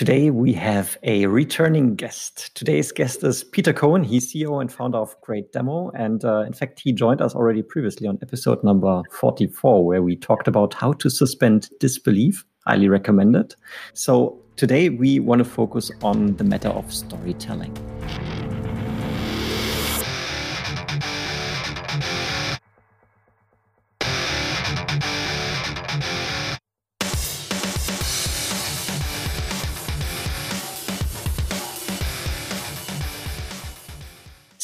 Today we have a returning guest. Today's guest is Peter Cohen. He's CEO and founder of Great Demo. And uh, in fact, he joined us already previously on episode number 44, where we talked about how to suspend disbelief. Highly recommended. So today we want to focus on the matter of storytelling.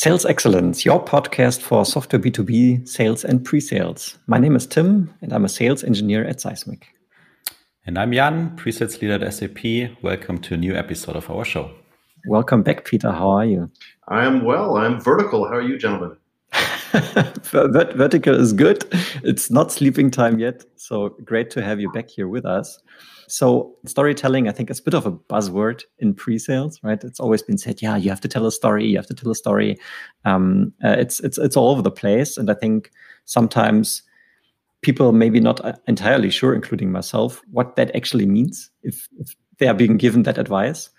Sales Excellence, your podcast for software B2B sales and pre sales. My name is Tim, and I'm a sales engineer at Seismic. And I'm Jan, pre sales leader at SAP. Welcome to a new episode of our show. Welcome back, Peter. How are you? I am well. I'm vertical. How are you, gentlemen? vertical is good. It's not sleeping time yet. So great to have you back here with us. So storytelling, I think, is a bit of a buzzword in pre-sales, right? It's always been said, yeah, you have to tell a story, you have to tell a story. Um, uh, it's it's it's all over the place, and I think sometimes people maybe not uh, entirely sure, including myself, what that actually means if, if they are being given that advice.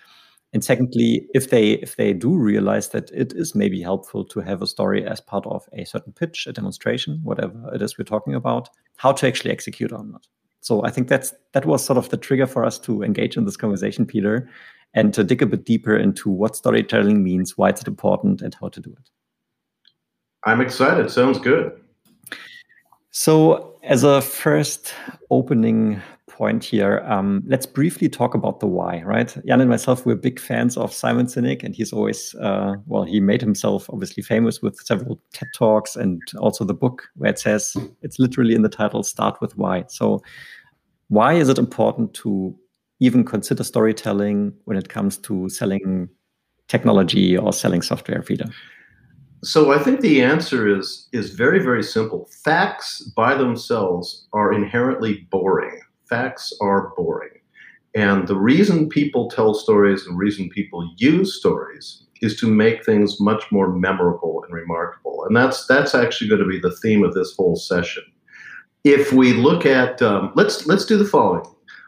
And secondly, if they if they do realize that it is maybe helpful to have a story as part of a certain pitch, a demonstration, whatever it is we're talking about, how to actually execute on that. So I think that's that was sort of the trigger for us to engage in this conversation, Peter, and to dig a bit deeper into what storytelling means, why it's important, and how to do it. I'm excited. Sounds good. So, as a first opening point here, um, let's briefly talk about the why, right? Jan and myself, we're big fans of Simon Sinek, and he's always, uh, well, he made himself obviously famous with several TED Talks and also the book where it says, it's literally in the title, Start with Why. So, why is it important to even consider storytelling when it comes to selling technology or selling software, Peter? So I think the answer is is very very simple. Facts by themselves are inherently boring. Facts are boring. And the reason people tell stories, the reason people use stories is to make things much more memorable and remarkable. And that's that's actually going to be the theme of this whole session if we look at um, let's let's do the following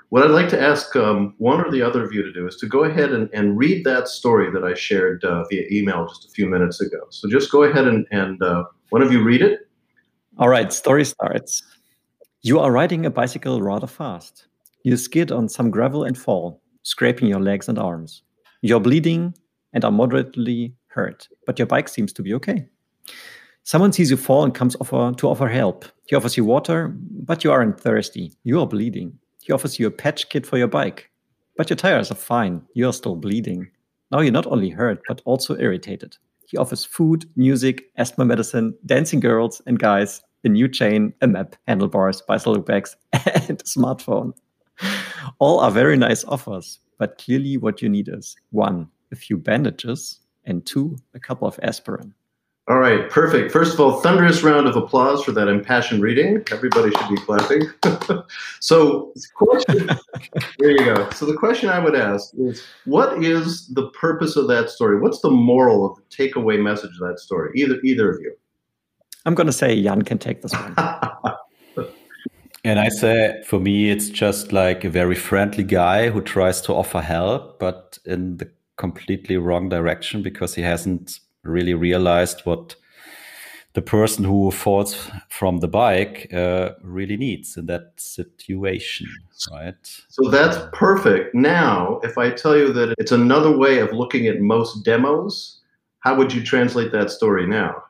what i'd like to ask um, one or the other of you to do is to go ahead and, and read that story that i shared uh, via email just a few minutes ago so just go ahead and, and uh, one of you read it all right story starts you are riding a bicycle rather fast you skid on some gravel and fall scraping your legs and arms you're bleeding and are moderately hurt but your bike seems to be okay Someone sees you fall and comes offer to offer help. He offers you water, but you aren't thirsty. You are bleeding. He offers you a patch kit for your bike, but your tires are fine. You are still bleeding. Now you're not only hurt, but also irritated. He offers food, music, asthma medicine, dancing girls and guys, a new chain, a map, handlebars, bicycle bags, and a smartphone. All are very nice offers, but clearly what you need is one, a few bandages, and two, a couple of aspirin. All right, perfect. First of all, thunderous round of applause for that impassioned reading. Everybody should be clapping. so, question, there you go. So, the question I would ask is what is the purpose of that story? What's the moral of the takeaway message of that story? Either either of you. I'm going to say Jan can take this one. and I say, for me, it's just like a very friendly guy who tries to offer help, but in the completely wrong direction because he hasn't really realized what the person who falls from the bike uh, really needs in that situation, right? So that's perfect. Now, if I tell you that it's another way of looking at most demos, how would you translate that story now?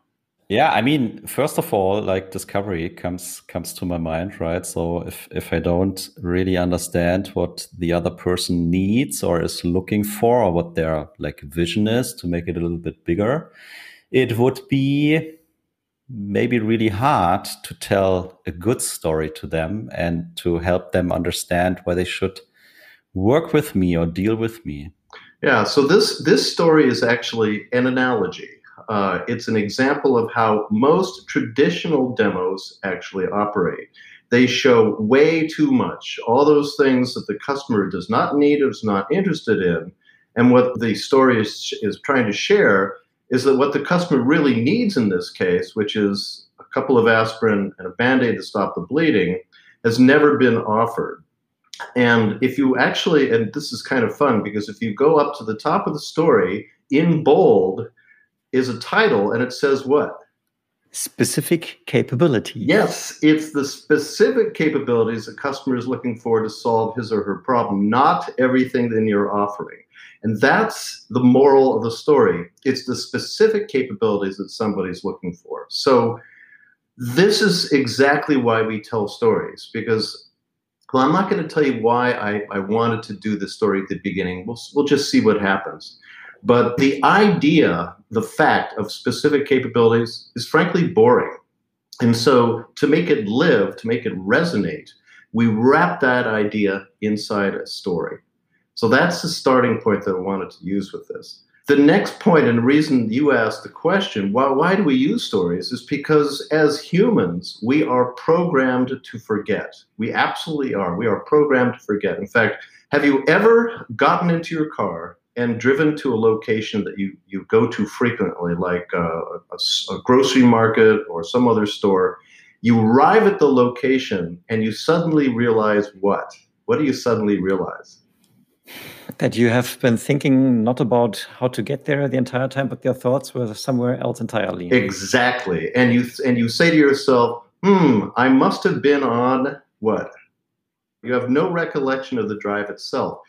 Yeah, I mean, first of all, like discovery comes comes to my mind, right? So if if I don't really understand what the other person needs or is looking for, or what their like vision is to make it a little bit bigger, it would be maybe really hard to tell a good story to them and to help them understand why they should work with me or deal with me. Yeah, so this this story is actually an analogy uh, it's an example of how most traditional demos actually operate. They show way too much, all those things that the customer does not need, is not interested in. And what the story is, is trying to share is that what the customer really needs in this case, which is a couple of aspirin and a band aid to stop the bleeding, has never been offered. And if you actually, and this is kind of fun because if you go up to the top of the story in bold is a title and it says what? Specific capability. Yes, it's the specific capabilities a customer is looking for to solve his or her problem, not everything in your offering. And that's the moral of the story. It's the specific capabilities that somebody's looking for. So, this is exactly why we tell stories because well, I'm not going to tell you why I, I wanted to do this story at the beginning. We'll, we'll just see what happens. But the idea, the fact of specific capabilities is frankly boring. And so to make it live, to make it resonate, we wrap that idea inside a story. So that's the starting point that I wanted to use with this. The next point, and the reason you asked the question, why, why do we use stories, is because as humans, we are programmed to forget. We absolutely are. We are programmed to forget. In fact, have you ever gotten into your car and driven to a location that you, you go to frequently, like a, a, a grocery market or some other store? You arrive at the location and you suddenly realize what? What do you suddenly realize? that you have been thinking not about how to get there the entire time, but your thoughts were somewhere else entirely. Exactly, and you and you say to yourself, "Hmm, I must have been on what?" You have no recollection of the drive itself.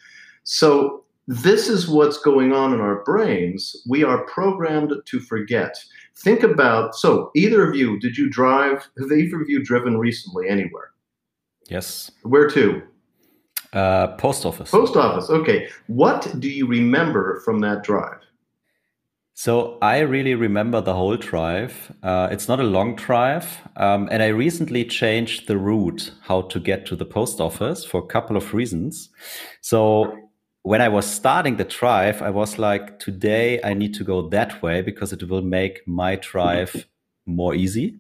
So this is what's going on in our brains. We are programmed to forget. Think about so either of you, did you drive? Have either of you driven recently anywhere? Yes. Where to? Uh, post office. Post office. Okay. What do you remember from that drive? So I really remember the whole drive. Uh, it's not a long drive, um, and I recently changed the route how to get to the post office for a couple of reasons. So when I was starting the drive, I was like, today I need to go that way because it will make my drive more easy,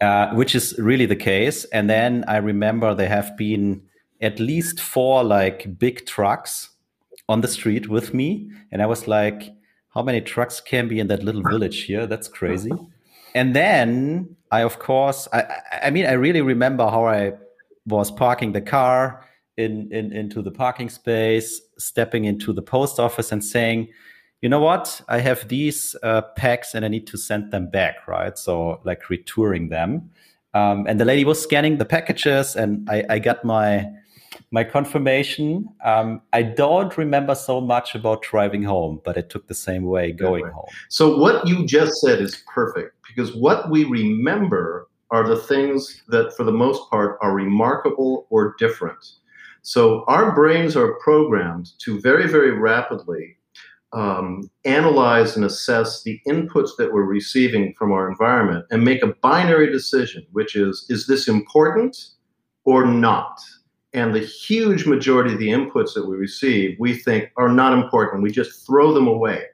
uh, which is really the case. And then I remember there have been at least four like big trucks on the street with me. And I was like, how many trucks can be in that little village here? That's crazy. And then I, of course, I, I mean, I really remember how I was parking the car in, in into the parking space, stepping into the post office and saying, you know what? I have these uh, packs and I need to send them back, right? So like retouring them. Um, and the lady was scanning the packages and I, I got my my confirmation. Um, I don't remember so much about driving home, but it took the same way going home. So what you just said is perfect because what we remember are the things that, for the most part, are remarkable or different. So our brains are programmed to very, very rapidly um, analyze and assess the inputs that we're receiving from our environment and make a binary decision, which is, is this important or not? and the huge majority of the inputs that we receive we think are not important we just throw them away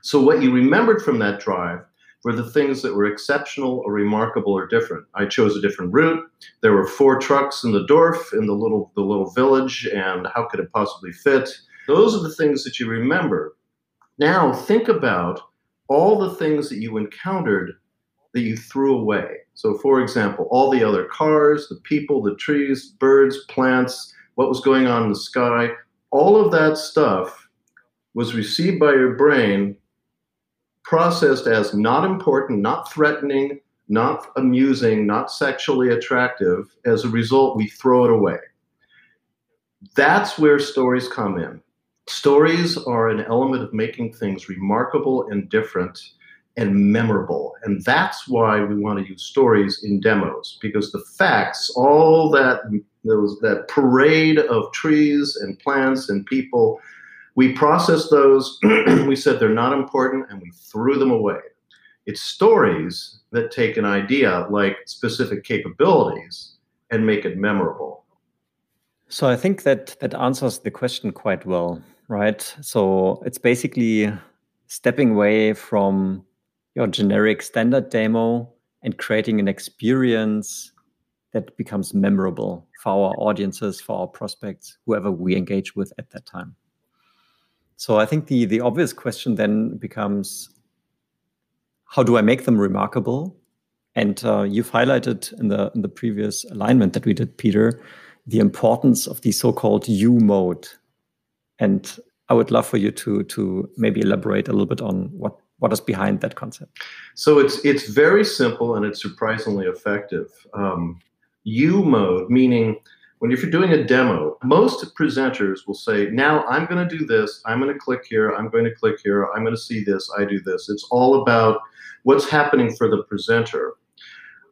so what you remembered from that drive were the things that were exceptional or remarkable or different. I chose a different route. There were four trucks in the dorf in the little the little village and how could it possibly fit? Those are the things that you remember. Now think about all the things that you encountered that you threw away. So, for example, all the other cars, the people, the trees, birds, plants, what was going on in the sky, all of that stuff was received by your brain, processed as not important, not threatening, not amusing, not sexually attractive. As a result, we throw it away. That's where stories come in. Stories are an element of making things remarkable and different and memorable. And that's why we want to use stories in demos because the facts, all that those that parade of trees and plants and people, we processed those, we said they're not important and we threw them away. It's stories that take an idea like specific capabilities and make it memorable. So I think that that answers the question quite well, right? So it's basically stepping away from your generic standard demo and creating an experience that becomes memorable for our audiences, for our prospects, whoever we engage with at that time. So I think the the obvious question then becomes, how do I make them remarkable? And uh, you've highlighted in the in the previous alignment that we did, Peter, the importance of the so-called U mode. And I would love for you to to maybe elaborate a little bit on what what is behind that concept. So it's it's very simple and it's surprisingly effective. Um, you mode meaning when if you're doing a demo, most presenters will say, "Now I'm going to do this. I'm going to click here. I'm going to click here. I'm going to see this. I do this." It's all about what's happening for the presenter.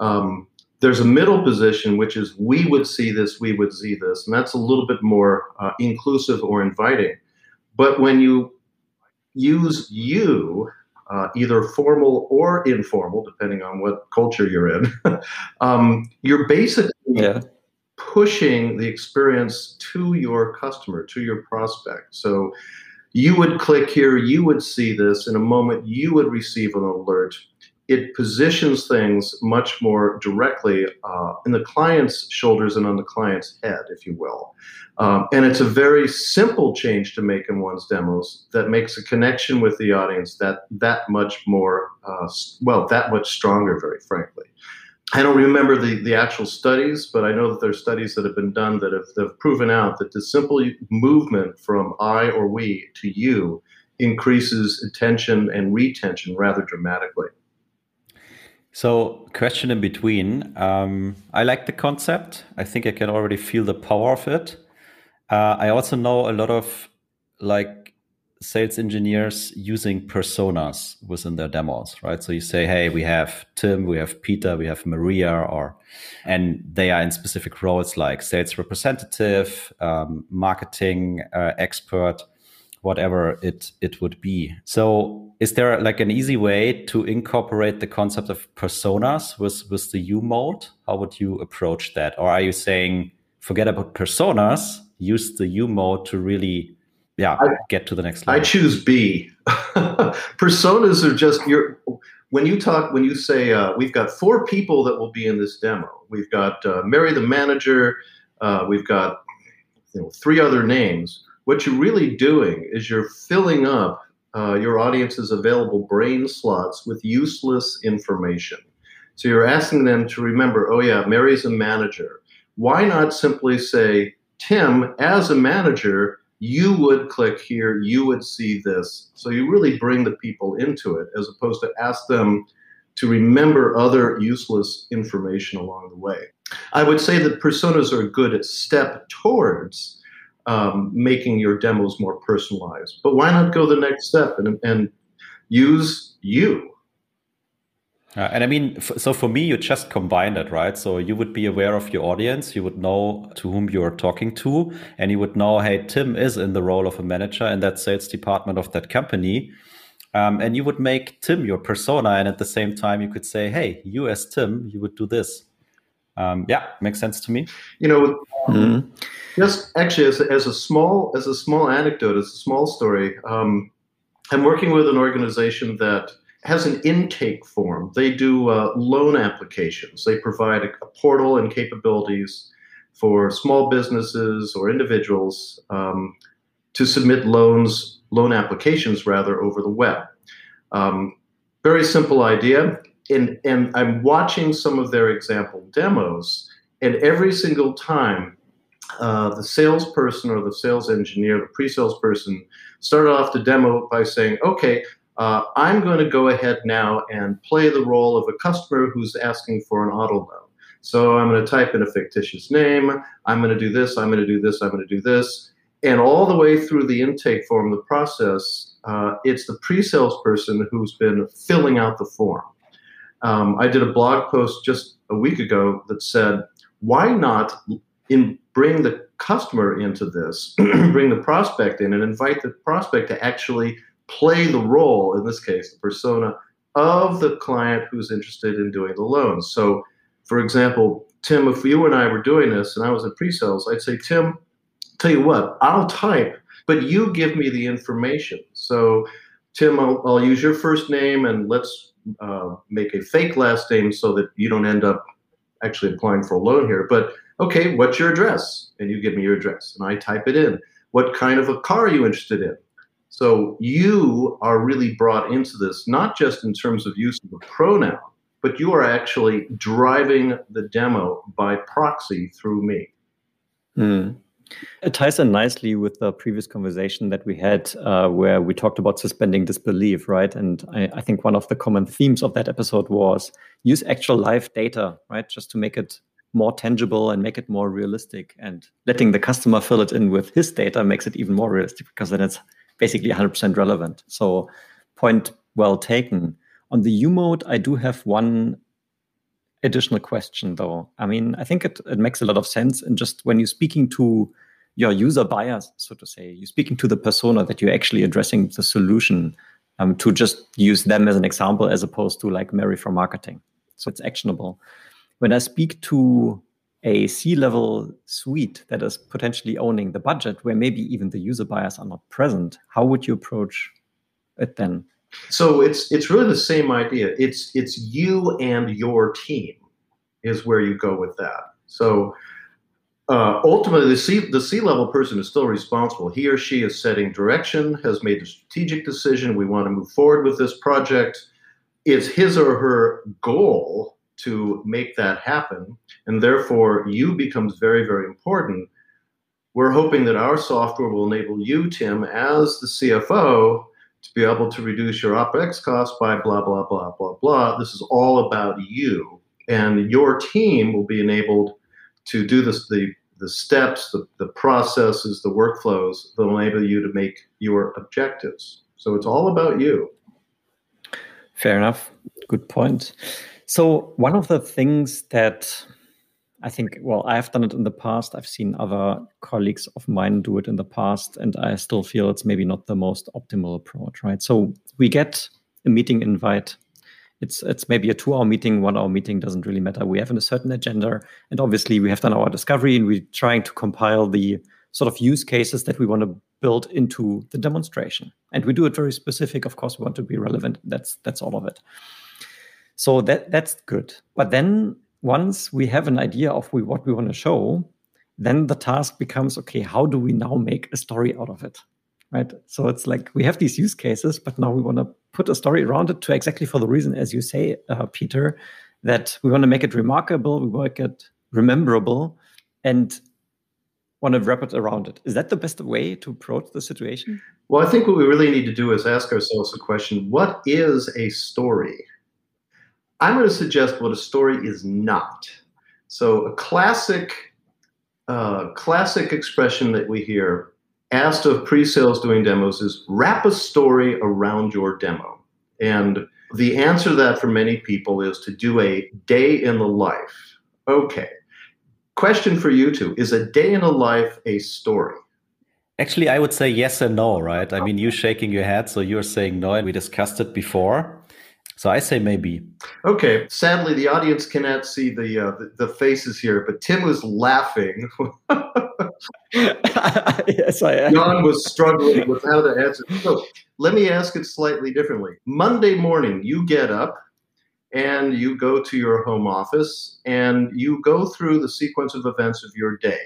Um, there's a middle position, which is we would see this, we would see this, and that's a little bit more uh, inclusive or inviting. But when you use you, uh, either formal or informal, depending on what culture you're in, um, you're basically yeah. Pushing the experience to your customer, to your prospect. So you would click here, you would see this in a moment, you would receive an alert it positions things much more directly uh, in the client's shoulders and on the client's head, if you will. Um, and it's a very simple change to make in one's demos that makes a connection with the audience that that much more, uh, well, that much stronger, very frankly. I don't remember the, the actual studies, but I know that there are studies that have been done that have, that have proven out that the simple movement from I or we to you increases attention and retention rather dramatically. So, question in between. Um, I like the concept. I think I can already feel the power of it. Uh, I also know a lot of like sales engineers using personas within their demos, right? So you say, hey, we have Tim, we have Peter, we have Maria, or and they are in specific roles like sales representative, um, marketing uh, expert, whatever it it would be. So is there like an easy way to incorporate the concept of personas with with the U mode? How would you approach that? Or are you saying forget about personas, use the U mode to really yeah, I, get to the next level? I choose B. personas are just your when you talk when you say uh, we've got four people that will be in this demo. We've got uh, Mary the manager, uh, we've got you know three other names what you're really doing is you're filling up uh, your audience's available brain slots with useless information. So you're asking them to remember, oh, yeah, Mary's a manager. Why not simply say, Tim, as a manager, you would click here, you would see this. So you really bring the people into it as opposed to ask them to remember other useless information along the way. I would say that personas are a good step towards um, making your demos more personalized. But why not go the next step and, and use you? Uh, and I mean, so for me, you just combine it, right? So you would be aware of your audience, you would know to whom you're talking to, and you would know, hey, Tim is in the role of a manager in that sales department of that company. Um, and you would make Tim your persona, and at the same time, you could say, hey, you as Tim, you would do this. Um, yeah, makes sense to me. You know, mm-hmm. Just actually, as a, as a small as a small anecdote, as a small story, um, I'm working with an organization that has an intake form. They do uh, loan applications. They provide a, a, portal and capabilities for small businesses or individuals um, to submit loans, loan applications rather, over the web. Um, very simple idea. And, and I'm watching some of their example demos, and every single time uh, the salesperson or the sales engineer, the pre-sales person, started off the demo by saying, "Okay, uh, I'm going to go ahead now and play the role of a customer who's asking for an auto loan. So I'm going to type in a fictitious name. I'm going to do this. I'm going to do this. I'm going to do this." And all the way through the intake form, the process, uh, it's the pre-sales person who's been filling out the form. Um, I did a blog post just a week ago that said, "Why not in bring the customer into this, bring the prospect in, and invite the prospect to actually play the role, in this case, the persona of the client who's interested in doing the loan. So, for example, Tim, if you and I were doing this and I was in pre sales, I'd say, Tim, tell you what, I'll type, but you give me the information. So, Tim, I'll, I'll use your first name and let's uh, make a fake last name so that you don't end up actually applying for a loan here. But okay, what's your address? And you give me your address, and I type it in. What kind of a car are you interested in? So you are really brought into this, not just in terms of use of a pronoun, but you are actually driving the demo by proxy through me. Mm. It ties in nicely with the previous conversation that we had, uh, where we talked about suspending disbelief, right? And I, I, think one of the common themes of that episode was use actual live data, right? Just to make it more tangible and make it more realistic. And letting the customer fill it in with his data makes it even more realistic because then it's basically 100% relevant. So, point well taken. On the U mode, I do have one additional question though. I mean, I think it, it makes a lot of sense. And just when you're speaking to your user buyers, so to say, you're speaking to the persona that you're actually addressing the solution um, to just use them as an example as opposed to like Mary from marketing. So it's actionable. When I speak to a C level suite that is potentially owning the budget, where maybe even the user buyers are not present, how would you approach it then? So it's it's really the same idea. It's it's you and your team is where you go with that. So uh, ultimately, the C the C level person is still responsible. He or she is setting direction, has made a strategic decision. We want to move forward with this project. It's his or her goal to make that happen, and therefore you becomes very very important. We're hoping that our software will enable you, Tim, as the CFO, to be able to reduce your OPEX costs by blah, blah, blah, blah, blah. This is all about you. And your team will be enabled to do this, the, the steps, the, the processes, the workflows that will enable you to make your objectives. So it's all about you. Fair enough. Good point. So, one of the things that I think, well, I have done it in the past. I've seen other colleagues of mine do it in the past, and I still feel it's maybe not the most optimal approach, right? So we get a meeting invite. It's it's maybe a two-hour meeting, one-hour meeting doesn't really matter. We have a certain agenda, and obviously we have done our discovery, and we're trying to compile the sort of use cases that we want to build into the demonstration. And we do it very specific. Of course, we want to be relevant. That's that's all of it. So that that's good. But then once we have an idea of we, what we want to show, then the task becomes okay, how do we now make a story out of it? Right. So it's like we have these use cases, but now we want to put a story around it to exactly for the reason, as you say, uh, Peter, that we want to make it remarkable, we make it rememberable, and want to wrap it around it. Is that the best way to approach the situation? Well, I think what we really need to do is ask ourselves the question what is a story? I'm going to suggest what a story is not. So a classic, uh, classic expression that we hear asked of pre-sales doing demos is wrap a story around your demo. And the answer to that for many people is to do a day in the life. Okay. Question for you two Is a day in the life a story? Actually, I would say yes and no, right? I mean, you shaking your head, so you're saying no, and we discussed it before. So I say maybe. Okay. Sadly, the audience cannot see the uh, the, the, faces here, but Tim was laughing. yes, I am. Jan was struggling with how to answer. So let me ask it slightly differently. Monday morning, you get up and you go to your home office and you go through the sequence of events of your day.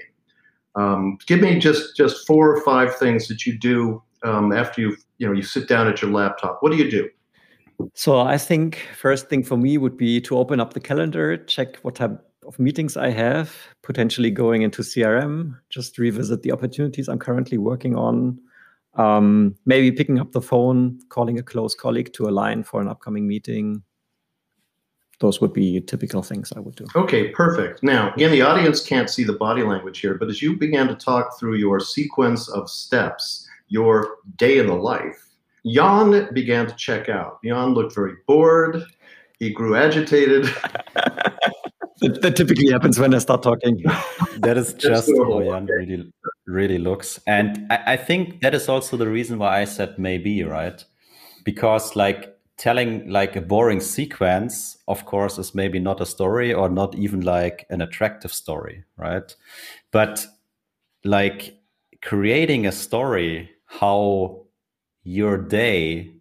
Um, give me just just four or five things that you do um, after you you know you sit down at your laptop. What do you do? So I think first thing for me would be to open up the calendar, check what type of meetings I have, potentially going into CRM, just revisit the opportunities I'm currently working on. Um, maybe picking up the phone, calling a close colleague to align for an upcoming meeting. Those would be typical things I would do. Okay, perfect. Now, again, the audience can't see the body language here, but as you began to talk through your sequence of steps, your day in the life, Jan began to check out. Jan looked very bored. He grew agitated. that, that, typically happens when I start talking. that is just how Jan really, really looks. And I, I think that is also the reason why I said maybe, right? Because like telling like a boring sequence, of course, is maybe not a story or not even like an attractive story, right? But like creating a story, how your day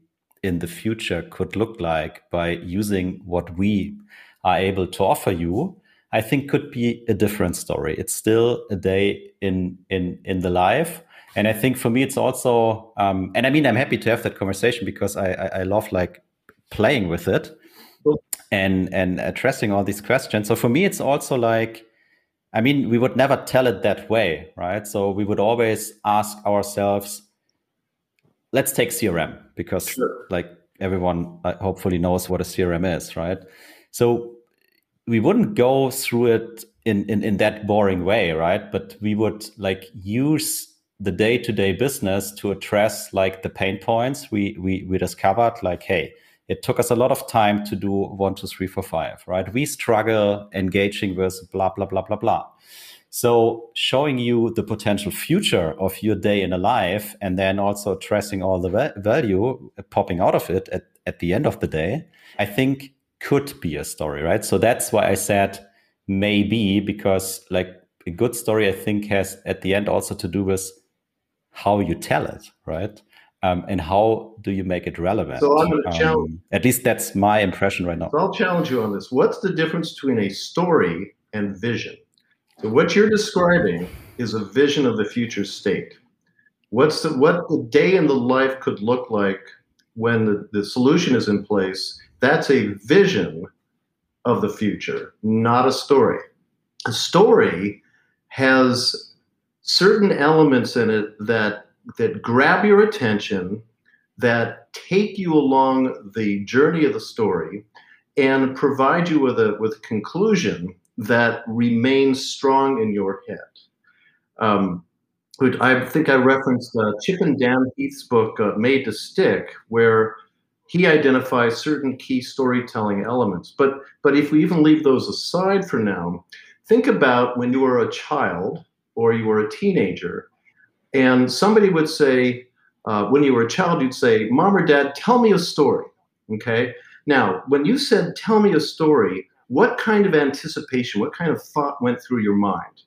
in the future could look like by using what we are able to offer you i think could be a different story. It's still a day in in in the life. And i think for me it's also um, and i mean i'm happy to have that conversation because i i, I love like playing with it and and addressing all these questions. So for me it's also like I mean, we would never tell it that way, right? So we would always ask ourselves, let's take CRM because sure. like everyone uh, hopefully knows what a CRM is, right? So we wouldn't go through it in, in, in that boring way, right? But we would like use the day-to-day business to address like the pain points we, we, we discovered, like, hey, it took us a lot of time to do one, two, three, four, five, right? We struggle engaging with blah, blah, blah, blah, blah. So showing you the potential future of your day in a life and then also tracing all the value popping out of it at, at the end of the day, I think could be a story, right? So that's why I said maybe because like a good story, I think has at the end also to do with how you tell it, right? Um, and how do you make it relevant? So I'm going to um, challenge. At least that's my impression right now. So I'll challenge you on this. What's the difference between a story and vision? So what you're describing is a vision of the future state. What's the, what the day in the life could look like when the, the solution is in place? That's a vision of the future, not a story. A story has certain elements in it that that grab your attention, that take you along the journey of the story, and provide you with a with a conclusion that remains strong in your head. Um, I think I referenced uh, Chip and Dan Heath's book, uh, Made to Stick, where he identifies certain key storytelling elements. But, but if we even leave those aside for now, think about when you were a child or you were a teenager, and somebody would say, uh, when you were a child, you'd say, Mom or Dad, tell me a story. Okay. Now, when you said, tell me a story, what kind of anticipation, what kind of thought went through your mind?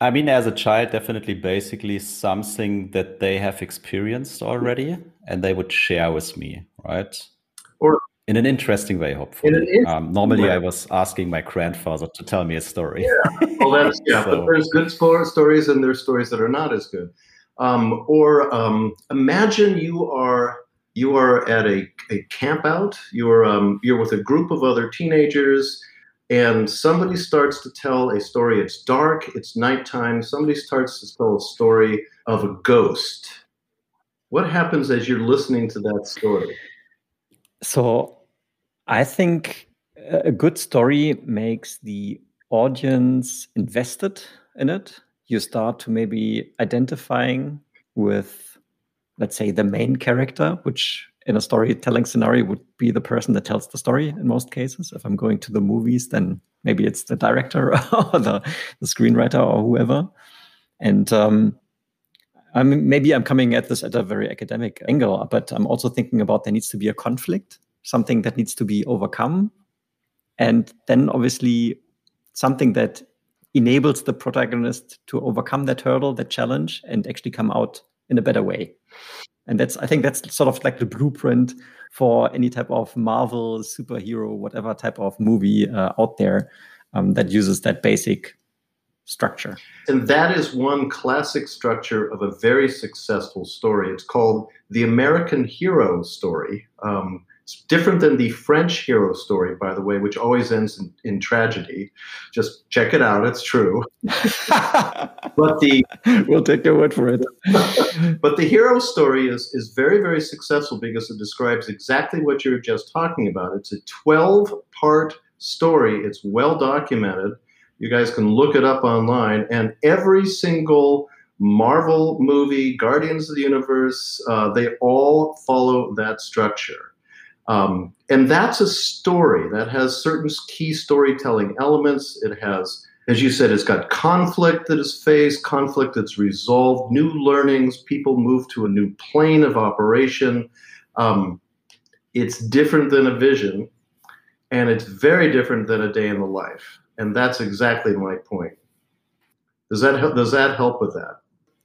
I mean, as a child, definitely basically something that they have experienced already and they would share with me, right? Or in an interesting way, hopefully. In um, normally, way. I was asking my grandfather to tell me a story. Yeah, well, that's, yeah, so. but there's good stories and there's stories that are not as good. Um, or um, imagine you are you are at a, a camp out. You're um, you're with a group of other teenagers and somebody starts to tell a story. It's dark, it's nighttime. Somebody starts to tell a story of a ghost. What happens as you're listening to that story? So, I think a good story makes the audience invested in it. You start to maybe identifying with, let's say, the main character, which in a storytelling scenario would be the person that tells the story in most cases. If I'm going to the movies, then maybe it's the director or the, the screenwriter or whoever. And um, I mean, maybe I'm coming at this at a very academic angle, but I'm also thinking about there needs to be a conflict, something that needs to be overcome. And then obviously something that enables the protagonist to overcome that hurdle, that challenge, and actually come out in a better way and that's i think that's sort of like the blueprint for any type of marvel superhero whatever type of movie uh, out there um, that uses that basic structure. And that is one classic structure of a very successful story. It's called the american hero story. Um, it's different than the French hero story, by the way, which always ends in, in tragedy. Just check it out; it's true. but the we'll take your word for it. but the hero story is is very very successful because it describes exactly what you were just talking about. It's a twelve part story. It's well documented. You guys can look it up online, and every single Marvel movie, Guardians of the Universe, uh, they all follow that structure. Um, and that's a story that has certain key storytelling elements. It has, as you said, it's got conflict that is faced, conflict that's resolved, new learnings, people move to a new plane of operation. Um, it's different than a vision, and it's very different than a day in the life. And that's exactly my point. Does that help, does that help with that?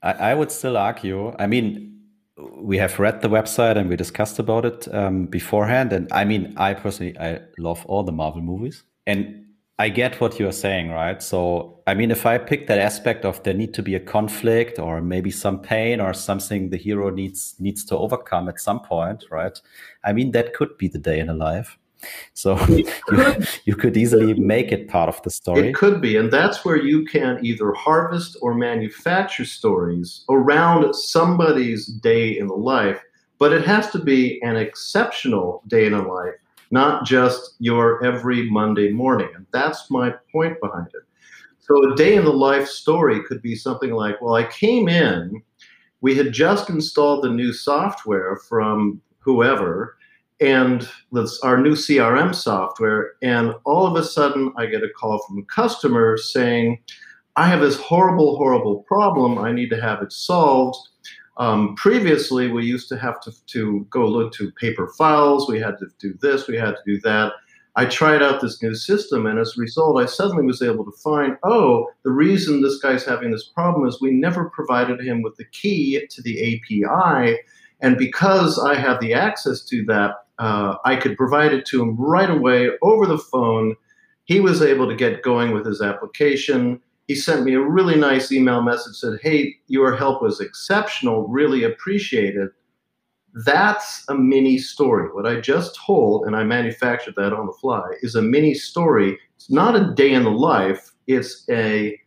I, I would still argue. I mean, we have read the website and we discussed about it um, beforehand. And I mean, I personally, I love all the Marvel movies. And I get what you're saying, right? So, I mean, if I pick that aspect of there need to be a conflict or maybe some pain or something the hero needs needs to overcome at some point, right? I mean, that could be the day in a life. So you, you could easily make it part of the story. It could be. And that's where you can either harvest or manufacture stories around somebody's day in the life. But it has to be an exceptional day in the life, not just your every Monday morning. And that's my point behind it. So a day in the life story could be something like, well, I came in, we had just installed the new software from whoever, and that's our new CRM software. And all of a sudden, I get a call from a customer saying, I have this horrible, horrible problem. I need to have it solved. Um, previously, we used to have to, to go look to paper files. We had to do this, we had to do that. I tried out this new system, and as a result, I suddenly was able to find oh, the reason this guy's having this problem is we never provided him with the key to the API. And because I have the access to that, uh, I could provide it to him right away over the phone. He was able to get going with his application. He sent me a really nice email message said, "Hey, your help was exceptional. Really appreciate it." That's a mini story. What I just told, and I manufactured that on the fly, is a mini story. It's not a day in the life. It's a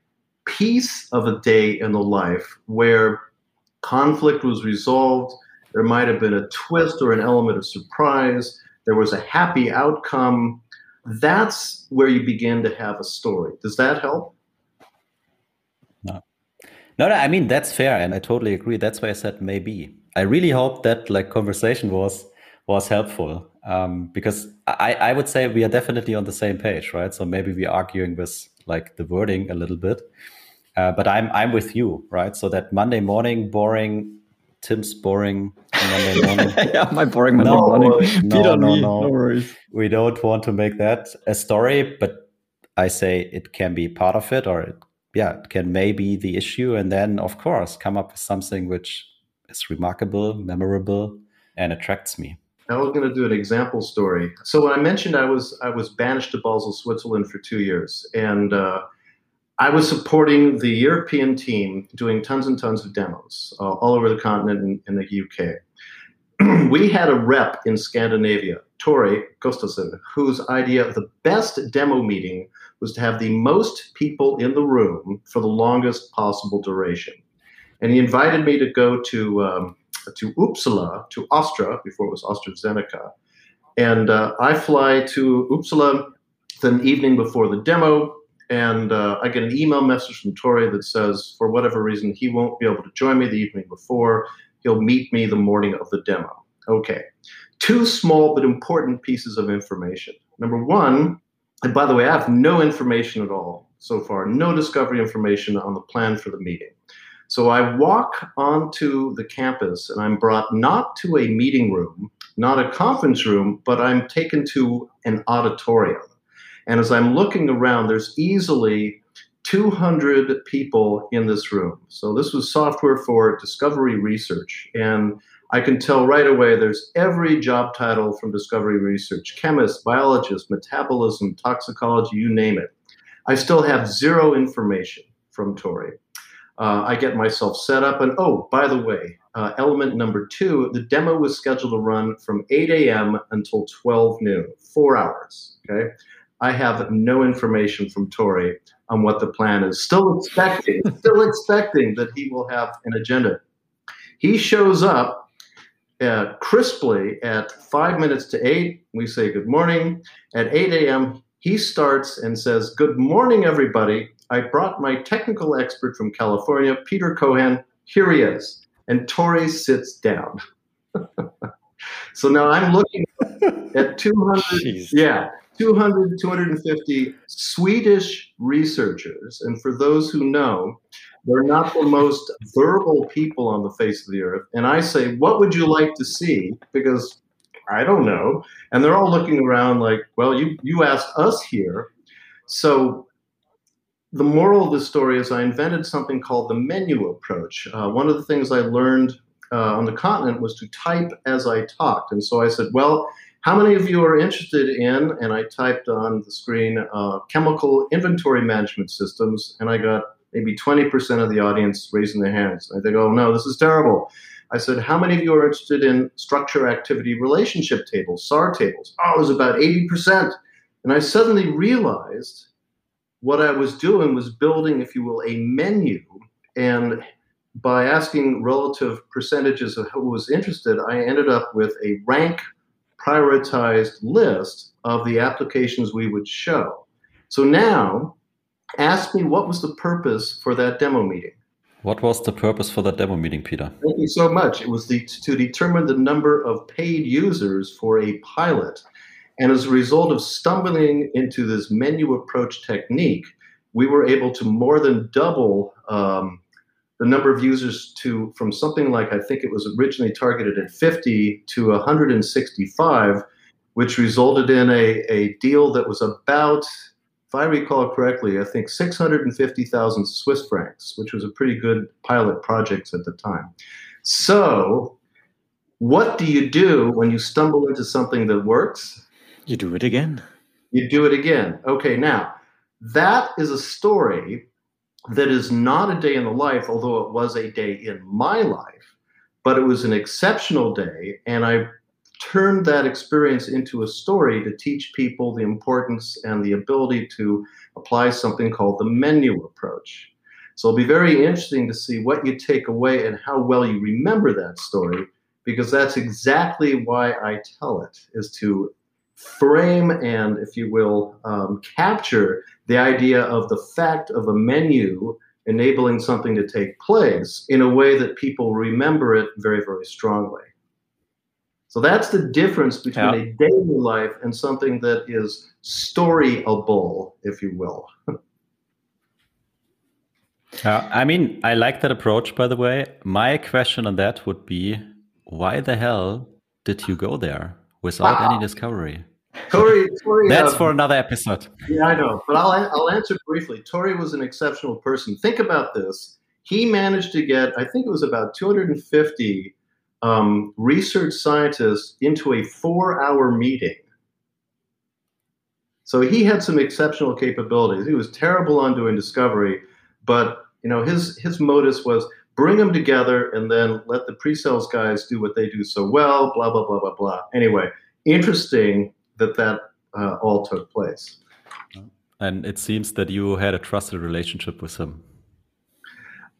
piece of a day in the life where conflict was resolved there might have been a twist or an element of surprise. There was a happy outcome. That's where you begin to have a story. Does that help? No. No, no, I mean that's fair, and I totally agree. That's why I said maybe. I really hope that like conversation was was helpful um, because I, I would say we are definitely on the same page, right? So maybe we're arguing with like the wording a little bit, uh, but I'm I'm with you, right? So that Monday morning boring Tim's boring Monday morning. yeah, my boring Monday no, morning. No, no, no, no worries. We don't want to make that a story, but I say it can be part of it, or it, yeah, it can maybe be the issue, and then of course come up with something which is remarkable, memorable, and attracts me. I was going to do an example story. So when I mentioned I was I was banished to Basel, Switzerland for two years, and uh, I was supporting the European team doing tons and tons of demos uh, all over the continent and in, the UK. we had a rep in Scandinavia, Tori Gustafsson, whose idea of the best demo meeting was to have the most people in the room for the longest possible duration. And he invited me to go to, um, to Uppsala, to Astra, before it was AstraZeneca. And uh, I fly to Uppsala the evening before the demo and uh, I get an email message from Tori that says, for whatever reason, he won't be able to join me the evening before. He'll meet me the morning of the demo. Okay. Two small but important pieces of information. Number one, and by the way, I have no information at all so far, no discovery information on the plan for the meeting. So I walk onto the campus and I'm brought not to a meeting room, not a conference room, but I'm taken to an auditorium. And as I'm looking around, there's easily 200 people in this room. So this was software for discovery research. And I can tell right away there's every job title from discovery research chemist, biologist, metabolism, toxicology, you name it. I still have zero information from Tori. Uh, I get myself set up, and oh, by the way, uh, element number two the demo was scheduled to run from 8 a.m. until 12 noon, four hours. Okay. I have no information from Tori on what the plan is. Still expecting, still expecting that he will have an agenda. He shows up uh, crisply at five minutes to eight. We say good morning. At 8 a.m., he starts and says, Good morning, everybody. I brought my technical expert from California, Peter Cohen. Here he is. And Tori sits down. so now I'm looking at 200. Jeez. Yeah. 200, 250 Swedish researchers. And for those who know, they're not the most verbal people on the face of the earth. And I say, What would you like to see? Because I don't know. And they're all looking around like, Well, you, you asked us here. So the moral of the story is I invented something called the menu approach. Uh, one of the things I learned uh, on the continent was to type as I talked. And so I said, Well, how many of you are interested in, and I typed on the screen, uh, chemical inventory management systems, and I got maybe 20% of the audience raising their hands. I think, oh no, this is terrible. I said, How many of you are interested in structure activity relationship tables, SAR tables? Oh, it was about 80%. And I suddenly realized what I was doing was building, if you will, a menu. And by asking relative percentages of who was interested, I ended up with a rank prioritized list of the applications we would show. So now, ask me what was the purpose for that demo meeting? What was the purpose for that demo meeting, Peter? Thank you so much. It was the, to determine the number of paid users for a pilot. And as a result of stumbling into this menu approach technique, we were able to more than double um, the number of users to from something like I think it was originally targeted at 50 to 165, which resulted in a, a deal that was about, if I recall correctly, I think 650,000 Swiss francs, which was a pretty good pilot project at the time. So, what do you do when you stumble into something that works? You do it again. You do it again. Okay, now that is a story that is not a day in the life, although it was a day in my life, but it was an exceptional day. And I turned that experience into a story to teach people the importance and the ability to apply something called the menu approach. So it'll be very interesting to see what you take away and how well you remember that story, because that's exactly why I tell it, is to frame and, if you will, um, capture the idea of the fact of a menu enabling something to take place in a way that people remember it very, very strongly. So that's the difference between yeah. a daily life and something that is storyable, if you will. uh, I mean, I like that approach, by the way. My question on that would be why the hell did you go there without wow. any discovery? Tori, Tori That's um, for another episode. Yeah, I know, but I'll I'll answer briefly. Tori was an exceptional person. Think about this. He managed to get, I think it was about 250 um, research scientists into a four-hour meeting. So he had some exceptional capabilities. He was terrible on doing discovery, but you know his his modus was bring them together and then let the pre-sales guys do what they do so well. Blah blah blah blah blah. Anyway, interesting that that uh, all took place. And it seems that you had a trusted relationship with him.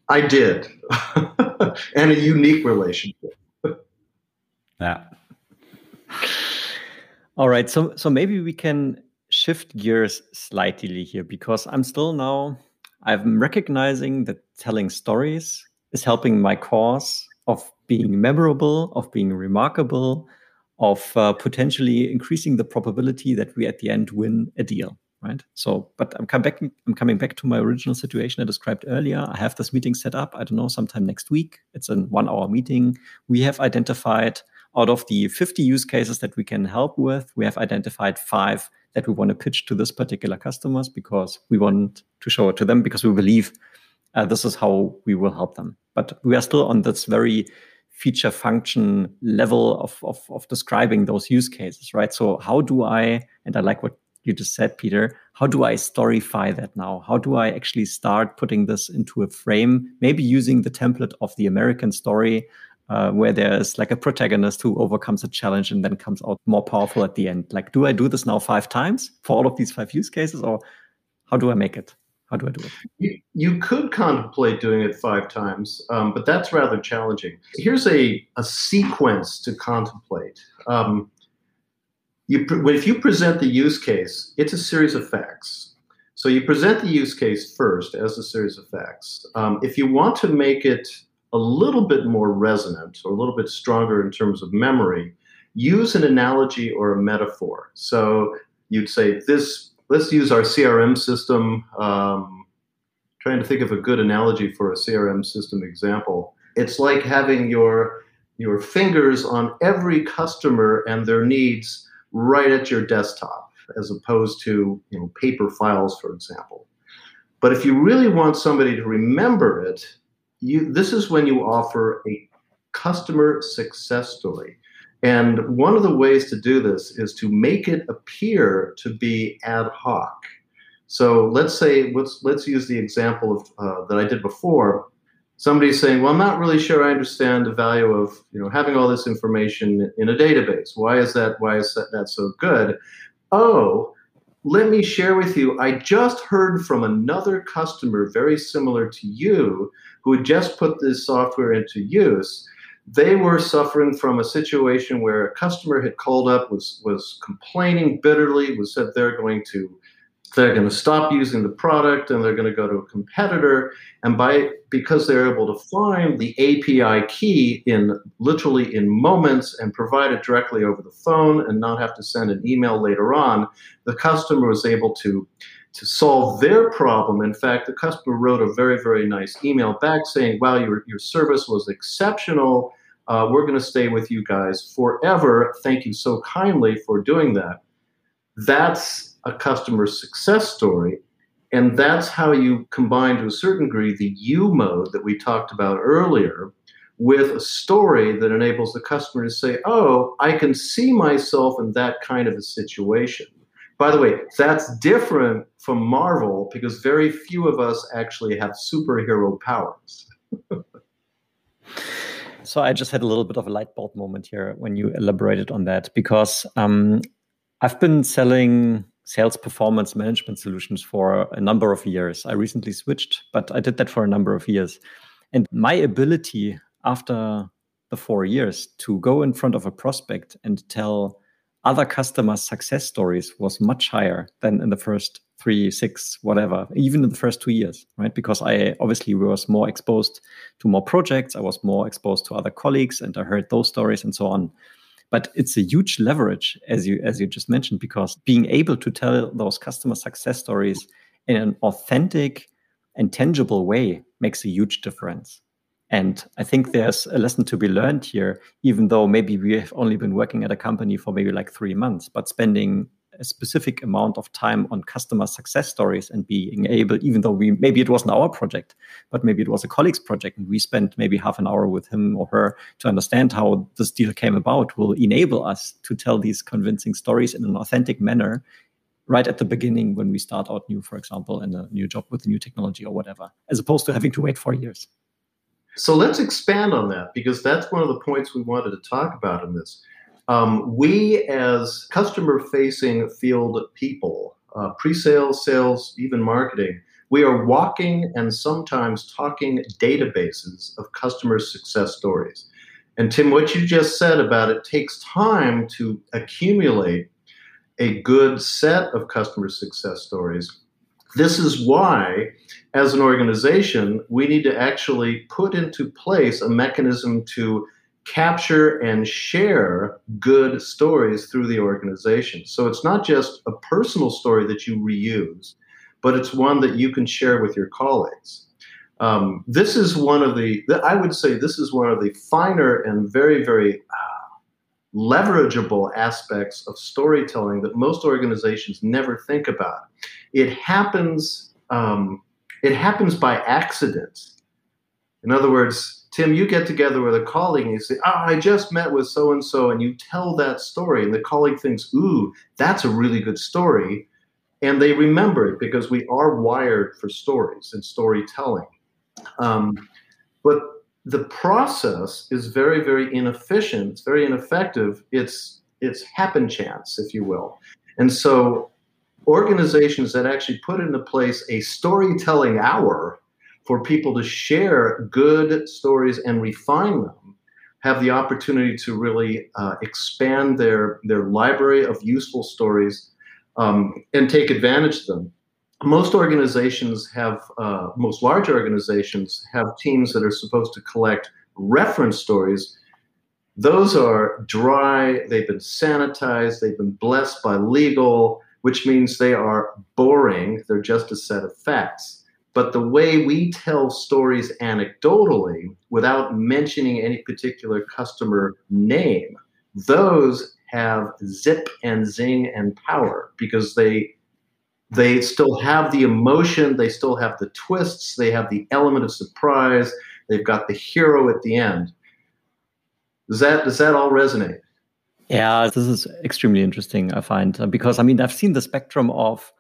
I did, and a unique relationship. yeah. All right, so so maybe we can shift gears slightly here because I'm still now I'm recognizing that telling stories is helping my cause of being memorable, of being remarkable, of uh, potentially increasing the probability that we at the end win a deal right? So but i'm coming back i'm coming back to my original situation i described earlier. I have this meeting set up i don't know sometime next week. It's a one hour meeting. We have identified out of the 50 use cases that we can help with we have identified five that we want to pitch to this particular customers because we want to show it to them because we believe uh, this is how we will help them. But we are still on this very feature function level of, of, of describing those use cases, right? So how do I, and I like what you just said, Peter, how do I storyfy that now? How do I actually start putting this into a frame, maybe using the template of the American story, uh, where there's like a protagonist who overcomes a challenge and then comes out more powerful at the end? Like, do I do this now five times for all of these five use cases, or how do I make it? How do I do it? You, you could contemplate doing it five times, um, but that's rather challenging. Here's a, a sequence to contemplate. Um, you, if you present the use case, it's a series of facts. So you present the use case first as a series of facts. Um, if you want to make it a little bit more resonant or a little bit stronger in terms of memory, use an analogy or a metaphor. So you'd say this let's use our CRM system. Um, trying to think of a good analogy for a CRM system example. It's like having your your fingers on every customer and their needs right at your desktop, as opposed to you know, paper files, for example. But if you really want somebody to remember it, you this is when you offer a customer success story. And one of the ways to do this is to make it appear to be ad hoc. So let's say let's let's use the example of uh, that I did before. somebody's saying, "Well, I'm not really sure I understand the value of you know having all this information in a database. Why is that? Why is that, that so good?" Oh, let me share with you. I just heard from another customer very similar to you who had just put this software into use. They were suffering from a situation where a customer had called up, was was complaining bitterly, was said they're going to they're going to stop using the product and they're going to go to a competitor. And by because they're able to find the api key in literally in moments and provide it directly over the phone and not have to send an email later on the customer was able to to solve their problem. In fact the customer wrote a very very nice email back saying wow your, your service was exceptional uh, we're going to stay with you guys forever thank you so kindly for doing that that's a customer success story. And that's how you combine to a certain degree the you mode that we talked about earlier with a story that enables the customer to say, Oh, I can see myself in that kind of a situation. By the way, that's different from Marvel because very few of us actually have superhero powers. so I just had a little bit of a light bulb moment here when you elaborated on that because um, I've been selling sales performance management solutions for a number of years. I recently switched, but I did that for a number of years. And my ability after the four years to go in front of a prospect and tell other customers success stories was much higher than in the first three, six, whatever, even in the first two years, right? Because I obviously was more exposed to more projects, I was more exposed to other colleagues, and I heard those stories and so on. But it's a huge leverage as you as you just mentioned because being able to tell those customer success stories in an authentic and tangible way makes a huge difference and i think there's a lesson to be learned here even though maybe we have only been working at a company for maybe like 3 months but spending a specific amount of time on customer success stories and being able, even though we maybe it wasn't our project, but maybe it was a colleague's project, and we spent maybe half an hour with him or her to understand how this deal came about, will enable us to tell these convincing stories in an authentic manner right at the beginning when we start out new, for example, in a new job with a new technology or whatever, as opposed to having to wait four years. So let's expand on that because that's one of the points we wanted to talk about in this. Um, we, as customer facing field people, uh, pre sales, sales, even marketing, we are walking and sometimes talking databases of customer success stories. And Tim, what you just said about it takes time to accumulate a good set of customer success stories. This is why, as an organization, we need to actually put into place a mechanism to capture and share good stories through the organization. So it's not just a personal story that you reuse, but it's one that you can share with your colleagues. Um, this is one of the, I would say, this is one of the finer and very, very uh, leverageable aspects of storytelling that most organizations never think about. It happens, um, it happens by accident. In other words, Tim, you get together with a colleague and you say, oh, I just met with so and so, and you tell that story, and the colleague thinks, Ooh, that's a really good story. And they remember it because we are wired for stories and storytelling. Um, but the process is very, very inefficient. It's very ineffective. It's it's happen chance, if you will. And so organizations that actually put into place a storytelling hour for people to share good stories and refine them have the opportunity to really uh, expand their their library of useful stories um, and take advantage of them. Most organizations have, uh, most large organizations have teams that are supposed to collect reference stories. Those are dry, they've been sanitized, they've been blessed by legal, which means they are boring. They're just a set of facts. But the way we tell stories anecdotally without mentioning any particular customer name, those have zip and zing and power because they they still have the emotion, they still have the twists, they have the element of surprise, they've got the hero at the end. Does that does that all resonate? Yeah, this is extremely interesting, I find, because I mean I've seen the spectrum of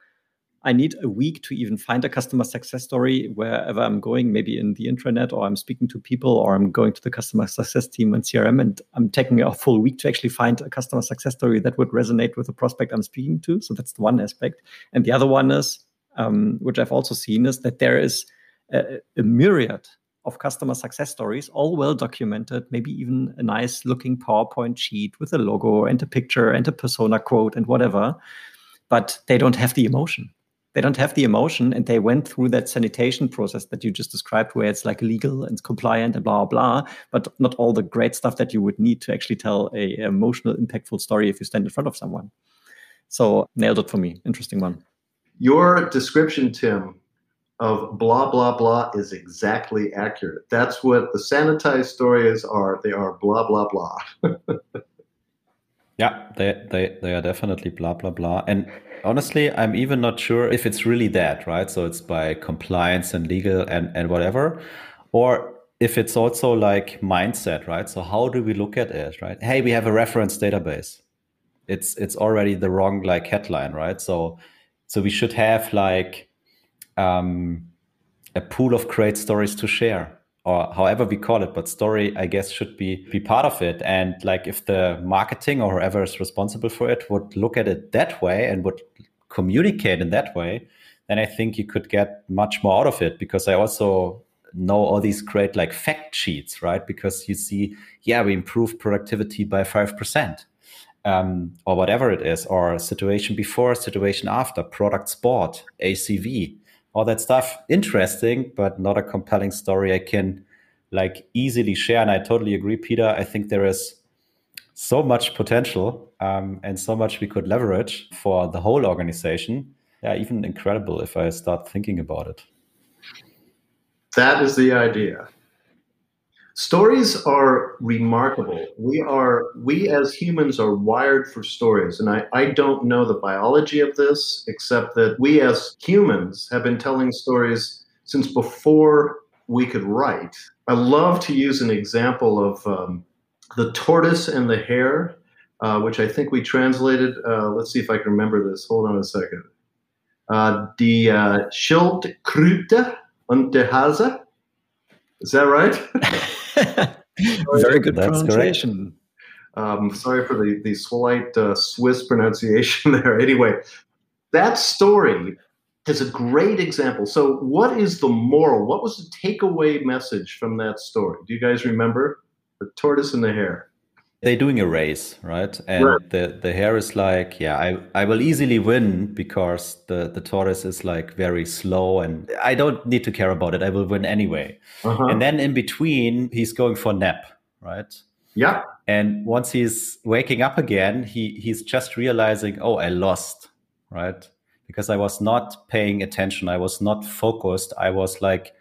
I need a week to even find a customer success story wherever I'm going, maybe in the intranet, or I'm speaking to people, or I'm going to the customer success team in CRM, and I'm taking a full week to actually find a customer success story that would resonate with the prospect I'm speaking to. So that's the one aspect. And the other one is, um, which I've also seen, is that there is a, a myriad of customer success stories, all well documented, maybe even a nice looking PowerPoint sheet with a logo and a picture and a persona quote and whatever. But they don't have the emotion. They don't have the emotion, and they went through that sanitation process that you just described, where it's like legal and compliant and blah blah, but not all the great stuff that you would need to actually tell a emotional, impactful story if you stand in front of someone. So nailed it for me. Interesting one. Your description, Tim, of blah blah blah is exactly accurate. That's what the sanitized stories are. They are blah blah blah. yeah, they, they they are definitely blah blah blah. And honestly, I'm even not sure if it's really that, right? So it's by compliance and legal and and whatever, or if it's also like mindset, right? So how do we look at it, right? Hey, we have a reference database. It's it's already the wrong like headline, right? So so we should have like um, a pool of great stories to share or however we call it but story i guess should be be part of it. And like if the marketing or whoever is responsible for it would look at it that way and would communicate in that way then i think you could get much more out of it. Because i also know all these great like fact sheets right? Because you see yeah we improved productivity by 5% um, or whatever it is or situation before situation after product sport acv all that stuff interesting, but not a compelling story I can like easily share. And I totally agree, Peter. I think there is so much potential um, and so much we could leverage for the whole organization. Yeah, even incredible if I start thinking about it. That is the idea. Stories are remarkable. We are we as humans are wired for stories. And I, I don't know the biology of this, except that we as humans have been telling stories since before we could write. I love to use an example of um, the tortoise and the hare, uh, which I think we translated. Uh, let's see if I can remember this. Hold on a second. Uh, die uh, Schildkröte und der Hase. Is that right? Very good That's pronunciation. Um, sorry for the, the slight uh, Swiss pronunciation there. Anyway, that story is a great example. So, what is the moral? What was the takeaway message from that story? Do you guys remember? The tortoise and the hare they're doing a race, right? And the the hare is like, yeah, I I will easily win because the the tortoise is like very slow and I don't need to care about it. I will win anyway. Uh-huh. And then in between, he's going for nap, right? Yeah. And once he's waking up again, he he's just realizing, oh, I lost, right? Because I was not paying attention. I was not focused. I was like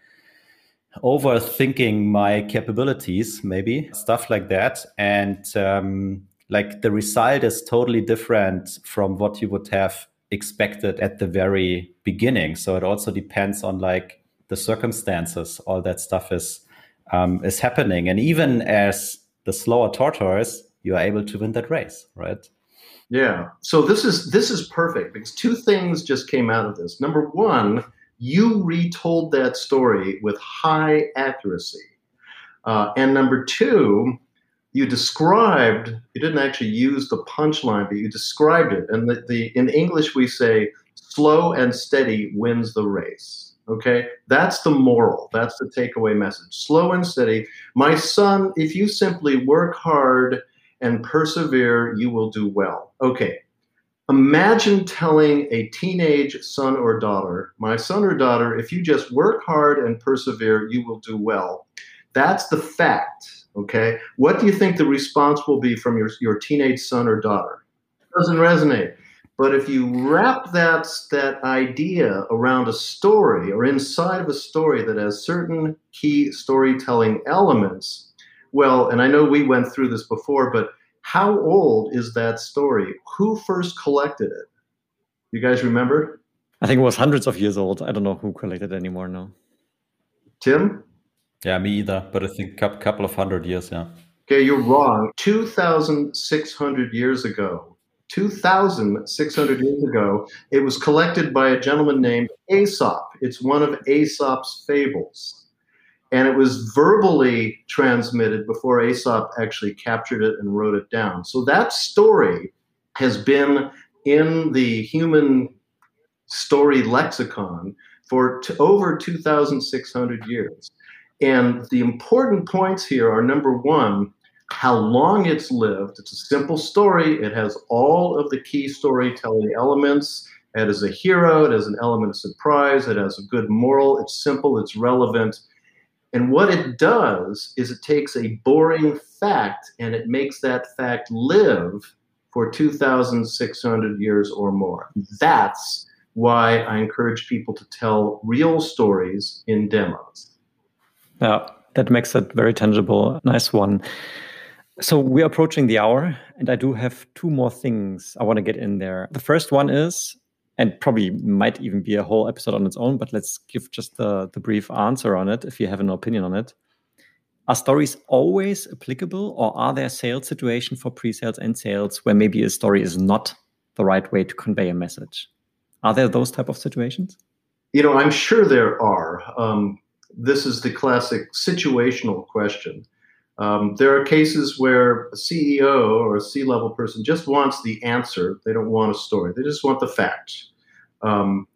overthinking my capabilities, maybe stuff like that. And um, like the result is totally different from what you would have expected at the very beginning. So it also depends on like the circumstances. All that stuff is um, is happening, and even as the slower tortoise, you are able to win that race, right? Yeah. So this is this is perfect because two things just came out of this. Number one you retold that story with high accuracy. Uh, and number two, you described, you didn't actually use the punchline, but you described it. And the, the, in English, we say, slow and steady wins the race. Okay, that's the moral. That's the takeaway message. Slow and steady. My son, if you simply work hard and persevere, you will do well. Okay, Imagine telling a teenage son or daughter, my son or daughter, if you just work hard and persevere, you will do well. That's the fact. Okay. What do you think the response will be from your, your teenage son or daughter? It doesn't resonate. But if you wrap that, that idea around a story or inside of a story that has certain key storytelling elements, well, and I know we went through this before, but how old is that story? Who first collected it? You guys remember? I think it was hundreds of years old. I don't know who collected it anymore now. Tim? Yeah, me either. But I think a couple of hundred years, yeah. Okay, you're wrong. 2,600 years ago, 2,600 years ago. It was collected by a gentleman named Aesop. It's one of Aesop's fables. And it was verbally transmitted before Aesop actually captured it and wrote it down. So that story has been in the human story lexicon for t- over 2,600 years. And the important points here are number one, how long it's lived. It's a simple story. It has all of the key storytelling elements. It has a hero, it has an element of surprise, it has a good moral, it's simple, it's relevant. And what it does is it takes a boring fact and it makes that fact live for 2,600 years or more. That's why I encourage people to tell real stories in demos. Yeah, that makes it very tangible. Nice one. So we're approaching the hour, and I do have two more things I want to get in there. The first one is, and probably might even be a whole episode on its own, but let's give just the, the brief answer on it if you have an opinion on it. Are stories always applicable, or are there sales situations for pre-sales and sales where maybe a story is not the right way to convey a message? Are there those type of situations? You know, I'm sure there are. Um, this is the classic situational question. Um, there are cases where a CEO or a C level person just wants the answer. They don't want a story, they just want the fact. Um,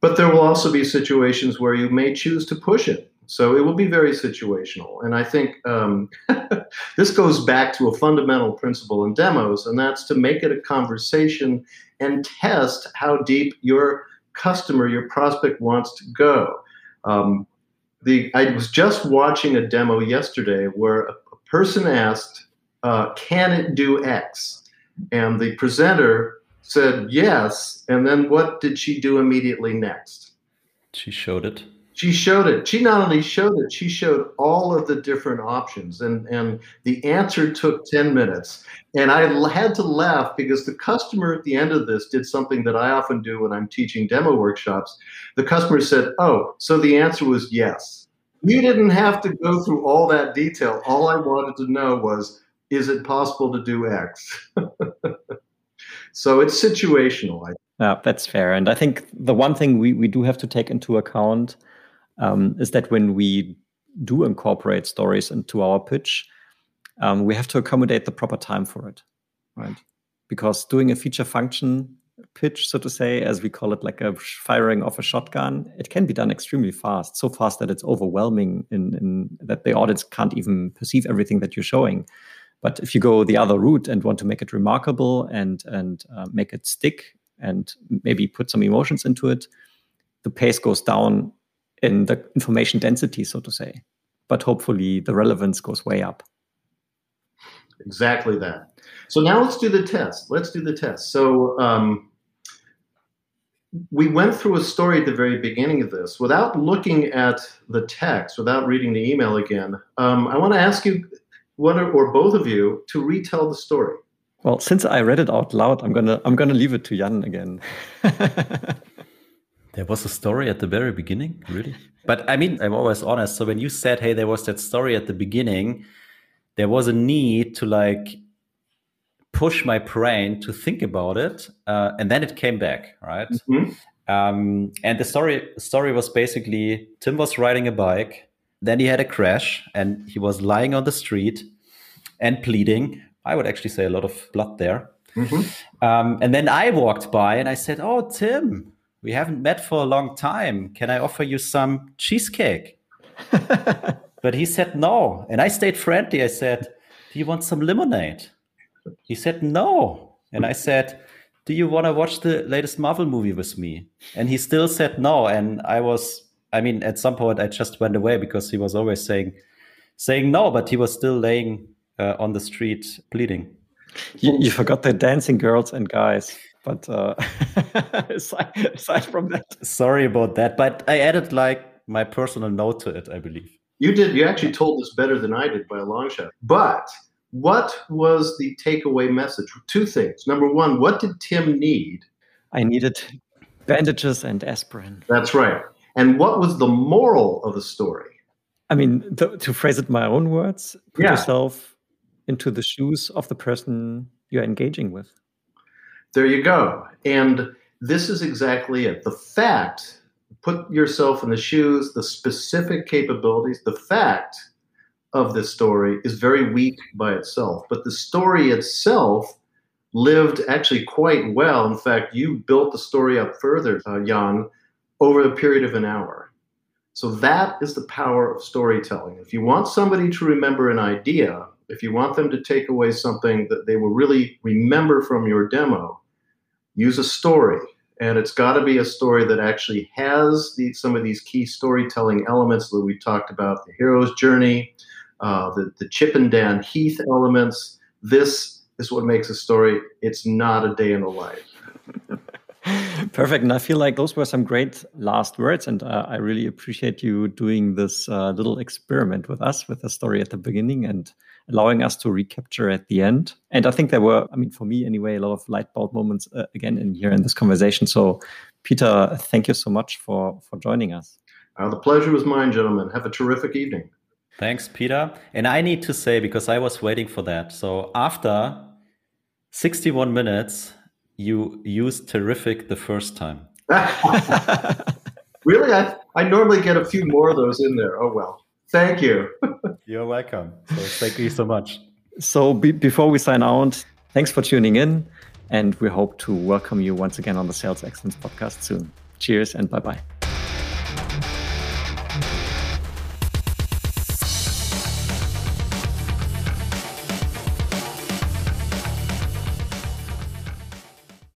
but there will also be situations where you may choose to push it. So it will be very situational. And I think um, this goes back to a fundamental principle in demos, and that's to make it a conversation and test how deep your customer, your prospect wants to go. Um, the I was just watching a demo yesterday where a, a person asked, uh, "Can it do X?" and the presenter said yes. And then what did she do immediately next? She showed it she showed it. She not only showed it, she showed all of the different options, and and the answer took ten minutes. And I had to laugh because the customer at the end of this did something that I often do when I'm teaching demo workshops. The customer said, "Oh, so the answer was yes." You didn't have to go through all that detail. All I wanted to know was, is it possible to do X? so it's situational. Yeah, that's fair. And I think the one thing we, we do have to take into account um, is that when we do incorporate stories into our pitch, um, we have to accommodate the proper time for it, right? Because doing a feature function pitch, so to say, as we call it, like a firing off a shotgun, it can be done extremely fast, so fast that it's overwhelming in, in that the audience can't even perceive everything that you're showing. But if you go the other route and want to make it remarkable and and uh, make it stick and maybe put some emotions into it, the pace goes down in the information density, so to say. But hopefully the relevance goes way up. Exactly that. So now let's do the test. Let's do the test. So um, we went through a story at the very beginning of this without looking at the text, without reading the email again. Um, I want to ask you, one or both of you, to retell the story. Well, since I read it out loud, I'm gonna I'm gonna leave it to Jan again. There was a story at the very beginning, really? But I mean, I'm always honest. So when you said, hey, there was that story at the beginning, there was a need to like push my brain to think about it. Uh, and then it came back, right? Mm-hmm. Um, and the story story was basically Tim was riding a bike, then he had a crash, and he was lying on the street and bleeding. I would actually say a lot of blood there. Mm-hmm. Um, and then I walked by and I said, "Oh, Tim, we haven't met for a long time. Can I offer you some cheesecake? but he said no. And I stayed friendly. I said, Do you want some lemonade? He said no. And I said, Do you want to watch the latest Marvel movie with me? And he still said no. And I was, I mean, at some point I just went away because he was always saying, saying no, but he was still laying uh, on the street bleeding. You, you forgot the dancing girls and guys. But uh, aside, aside from that, sorry about that. But I added like my personal note to it, I believe. You did. You actually told this better than I did by a long shot. But what was the takeaway message? Two things. Number one, what did Tim need? I needed bandages and aspirin. That's right. And what was the moral of the story? I mean, to, to phrase it my own words, put yeah. yourself into the shoes of the person you're engaging with. There you go. And this is exactly it. The fact, put yourself in the shoes, the specific capabilities, the fact of this story is very weak by itself. But the story itself lived actually quite well. In fact, you built the story up further, uh, Jan, over a period of an hour. So that is the power of storytelling. If you want somebody to remember an idea, if you want them to take away something that they will really remember from your demo, use a story. And it's got to be a story that actually has the, some of these key storytelling elements that we talked about the hero's journey, uh, the, the Chip and Dan Heath elements. This is what makes a story. It's not a day in the life. Perfect. And I feel like those were some great last words. And uh, I really appreciate you doing this uh, little experiment with us with the story at the beginning and allowing us to recapture at the end. And I think there were, I mean, for me anyway, a lot of light bulb moments uh, again in here in this conversation. So, Peter, thank you so much for for joining us. Uh, the pleasure was mine, gentlemen. Have a terrific evening. Thanks, Peter. And I need to say, because I was waiting for that. So after 61 minutes, you used terrific the first time. really? I, I normally get a few more of those in there. Oh, well. Thank you. You're welcome. So thank you so much. So be, before we sign out, thanks for tuning in. And we hope to welcome you once again on the Sales Excellence podcast soon. Cheers and bye bye.